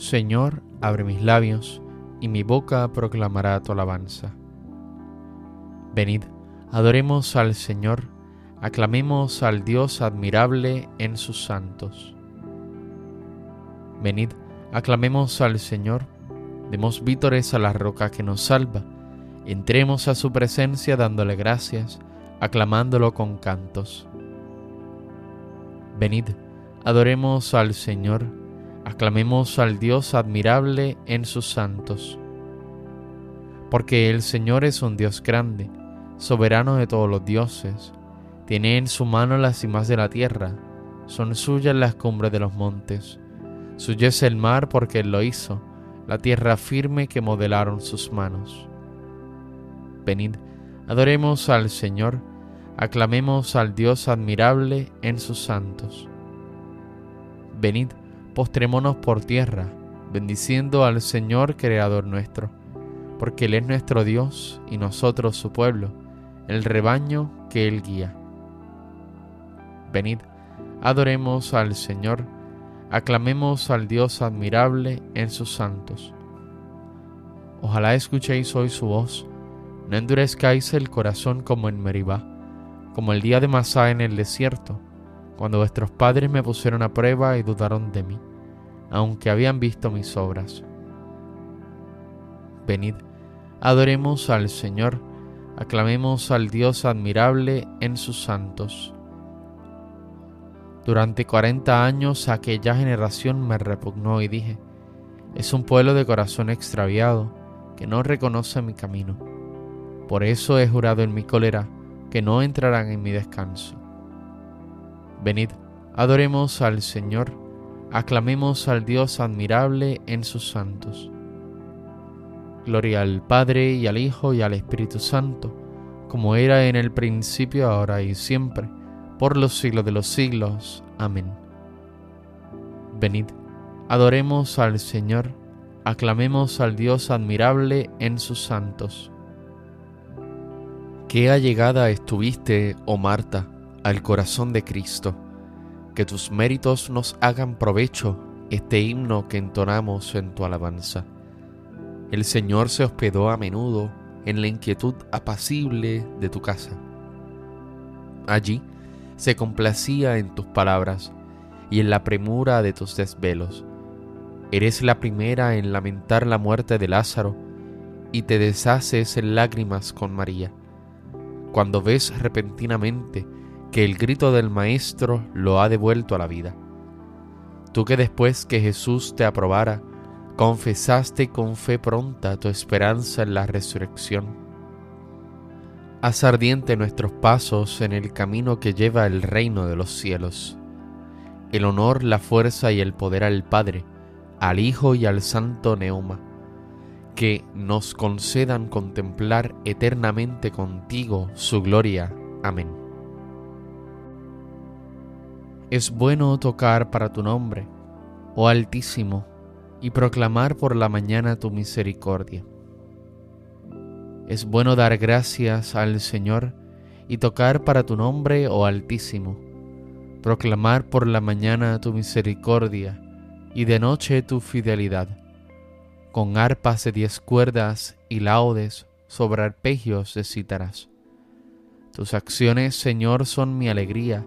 Señor, abre mis labios, y mi boca proclamará tu alabanza. Venid, adoremos al Señor, aclamemos al Dios admirable en sus santos. Venid, aclamemos al Señor, demos vítores a la roca que nos salva, entremos a su presencia dándole gracias, aclamándolo con cantos. Venid, adoremos al Señor, aclamemos al Dios admirable en sus santos. Porque el Señor es un Dios grande, soberano de todos los dioses, tiene en su mano las cimas de la tierra, son suyas las cumbres de los montes, suyo es el mar porque Él lo hizo, la tierra firme que modelaron sus manos. Venid, adoremos al Señor, aclamemos al Dios admirable en sus santos. Venid, postrémonos por tierra, bendiciendo al Señor Creador nuestro, porque Él es nuestro Dios y nosotros su pueblo, el rebaño que Él guía. Venid, adoremos al Señor, aclamemos al Dios admirable en sus santos. Ojalá escuchéis hoy su voz, no endurezcáis el corazón como en Meribá, como el día de Masá en el desierto, cuando vuestros padres me pusieron a prueba y dudaron de mí, aunque habían visto mis obras. Venid, adoremos al Señor, aclamemos al Dios admirable en sus santos. Durante cuarenta años aquella generación me repugnó y dije, es un pueblo de corazón extraviado que no reconoce mi camino. Por eso he jurado en mi cólera que no entrarán en mi descanso. Venid, adoremos al Señor, aclamemos al Dios admirable en sus santos. Gloria al Padre y al Hijo y al Espíritu Santo, como era en el principio, ahora y siempre, por los siglos de los siglos. Amén. Venid, adoremos al Señor, aclamemos al Dios admirable en sus santos. Qué allegada estuviste, oh Marta, al corazón de Cristo, que tus méritos nos hagan provecho este himno que entonamos en tu alabanza. El Señor se hospedó a menudo en la inquietud apacible de tu casa. Allí se complacía en tus palabras y en la premura de tus desvelos. Eres la primera en lamentar la muerte de Lázaro y te deshaces en lágrimas con María. Cuando ves repentinamente que el grito del Maestro lo ha devuelto a la vida. Tú que después que Jesús te aprobara, confesaste con fe pronta tu esperanza en la resurrección. Haz ardiente nuestros pasos en el camino que lleva el reino de los cielos. El honor, la fuerza y el poder al Padre, al Hijo y al Santo Neuma, que nos concedan contemplar eternamente contigo su gloria. Amén. Es bueno tocar para tu nombre, oh Altísimo, y proclamar por la mañana tu misericordia. Es bueno dar gracias al Señor y tocar para tu nombre, oh Altísimo, proclamar por la mañana tu misericordia y de noche tu fidelidad, con arpas de diez cuerdas y laudes sobre arpegios de cítaras. Tus acciones, Señor, son mi alegría,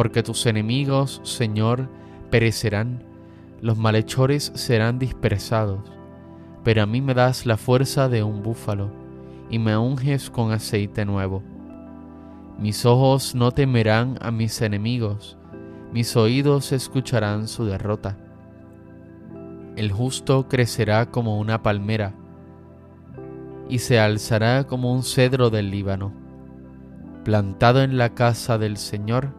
Porque tus enemigos, Señor, perecerán los malhechores serán dispersados, pero a mí me das la fuerza de un búfalo y me unges con aceite nuevo. Mis ojos no temerán a mis enemigos, mis oídos escucharán su derrota. El justo crecerá como una palmera y se alzará como un cedro del Líbano. Plantado en la casa del Señor,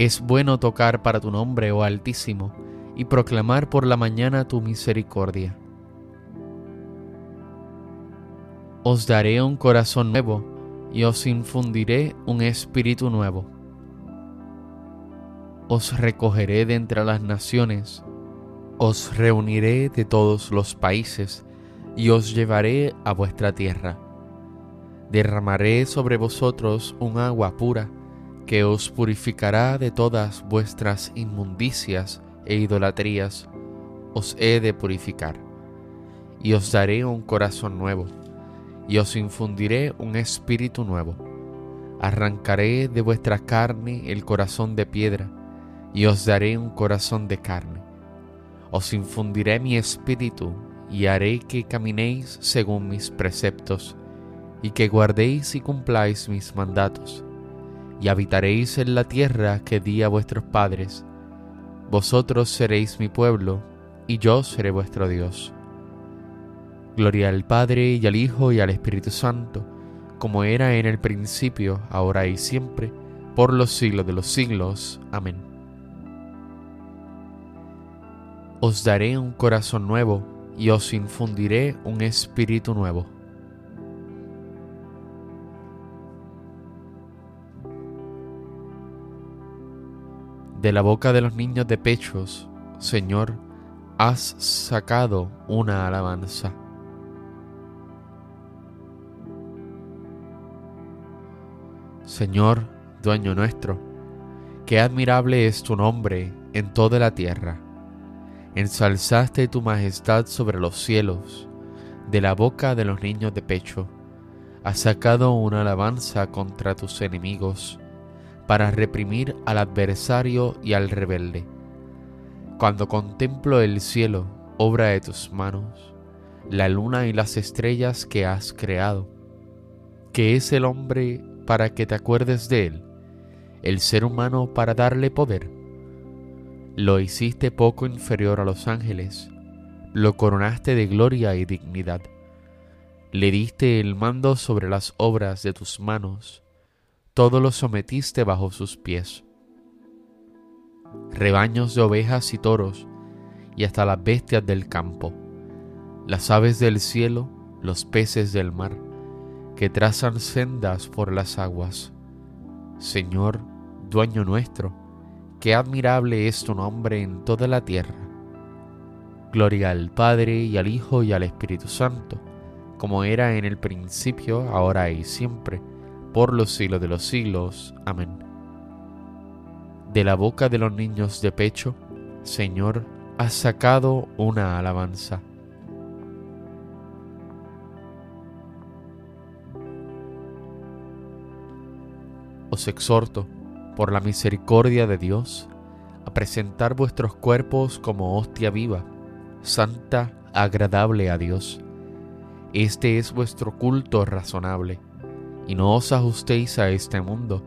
Es bueno tocar para tu nombre, oh Altísimo, y proclamar por la mañana tu misericordia. Os daré un corazón nuevo y os infundiré un espíritu nuevo. Os recogeré de entre las naciones, os reuniré de todos los países y os llevaré a vuestra tierra. Derramaré sobre vosotros un agua pura que os purificará de todas vuestras inmundicias e idolatrías os he de purificar, y os daré un corazón nuevo, y os infundiré un espíritu nuevo. Arrancaré de vuestra carne el corazón de piedra, y os daré un corazón de carne. Os infundiré mi espíritu, y haré que caminéis según mis preceptos, y que guardéis y cumpláis mis mandatos, y habitaréis en la tierra que di a vuestros padres, vosotros seréis mi pueblo, y yo seré vuestro Dios. Gloria al Padre y al Hijo y al Espíritu Santo, como era en el principio, ahora y siempre, por los siglos de los siglos. Amén. Os daré un corazón nuevo y os infundiré un espíritu nuevo. De la boca de los niños de pechos, Señor, has sacado una alabanza. Señor, dueño nuestro, qué admirable es tu nombre en toda la tierra. Ensalzaste tu majestad sobre los cielos, de la boca de los niños de pecho. Has sacado una alabanza contra tus enemigos para reprimir al adversario y al rebelde. Cuando contemplo el cielo, obra de tus manos, la luna y las estrellas que has creado, que es el hombre para que te acuerdes de él, el ser humano para darle poder. Lo hiciste poco inferior a los ángeles, lo coronaste de gloria y dignidad. Le diste el mando sobre las obras de tus manos, todo lo sometiste bajo sus pies. Rebaños de ovejas y toros, y hasta las bestias del campo, las aves del cielo, los peces del mar, que trazan sendas por las aguas. Señor, dueño nuestro, qué admirable es tu nombre en toda la tierra. Gloria al Padre y al Hijo y al Espíritu Santo, como era en el principio, ahora y siempre, por los siglos de los siglos. Amén. De la boca de los niños de pecho, Señor, has sacado una alabanza. Os exhorto, por la misericordia de Dios, a presentar vuestros cuerpos como hostia viva, santa, agradable a Dios. Este es vuestro culto razonable y no os ajustéis a este mundo,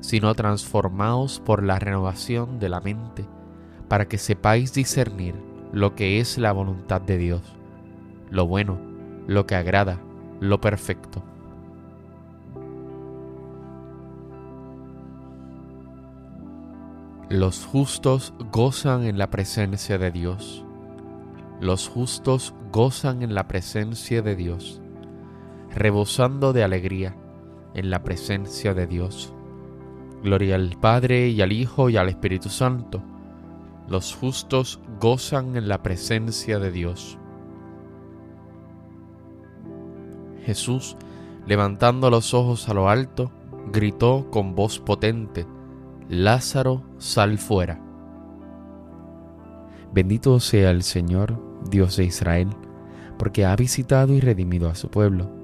sino transformaos por la renovación de la mente, para que sepáis discernir lo que es la voluntad de Dios, lo bueno, lo que agrada, lo perfecto. Los justos gozan en la presencia de Dios. Los justos gozan en la presencia de Dios, rebosando de alegría en la presencia de Dios. Gloria al Padre y al Hijo y al Espíritu Santo. Los justos gozan en la presencia de Dios. Jesús, levantando los ojos a lo alto, gritó con voz potente, Lázaro, sal fuera. Bendito sea el Señor, Dios de Israel, porque ha visitado y redimido a su pueblo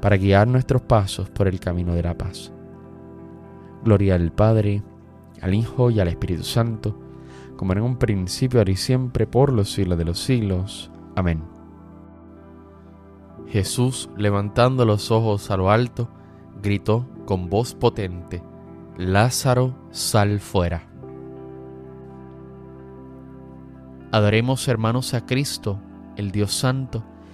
para guiar nuestros pasos por el camino de la paz. Gloria al Padre, al Hijo y al Espíritu Santo, como en un principio, ahora y siempre, por los siglos de los siglos. Amén. Jesús, levantando los ojos a lo alto, gritó con voz potente, Lázaro, sal fuera. Adoremos hermanos a Cristo, el Dios Santo,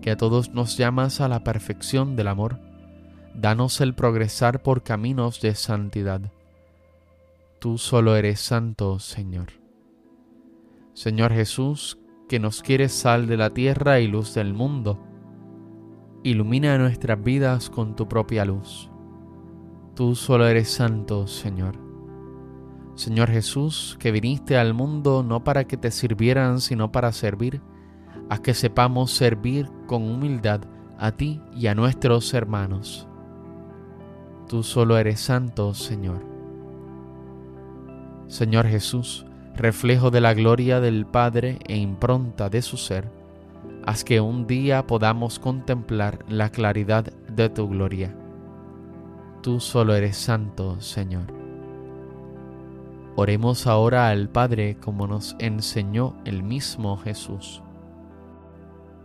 que a todos nos llamas a la perfección del amor, danos el progresar por caminos de santidad. Tú solo eres santo, Señor. Señor Jesús, que nos quieres sal de la tierra y luz del mundo, ilumina nuestras vidas con tu propia luz. Tú solo eres santo, Señor. Señor Jesús, que viniste al mundo no para que te sirvieran, sino para servir, a que sepamos servir con humildad a ti y a nuestros hermanos. Tú solo eres santo, Señor. Señor Jesús, reflejo de la gloria del Padre e impronta de su ser, haz que un día podamos contemplar la claridad de tu gloria. Tú solo eres santo, Señor. Oremos ahora al Padre como nos enseñó el mismo Jesús.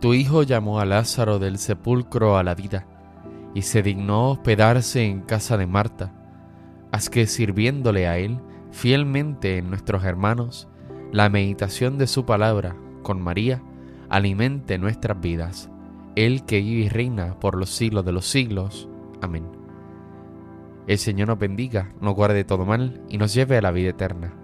tu Hijo llamó a Lázaro del sepulcro a la vida y se dignó hospedarse en casa de Marta. Haz que sirviéndole a Él fielmente en nuestros hermanos, la meditación de su palabra con María alimente nuestras vidas. Él que vive y reina por los siglos de los siglos. Amén. El Señor nos bendiga, nos guarde todo mal y nos lleve a la vida eterna.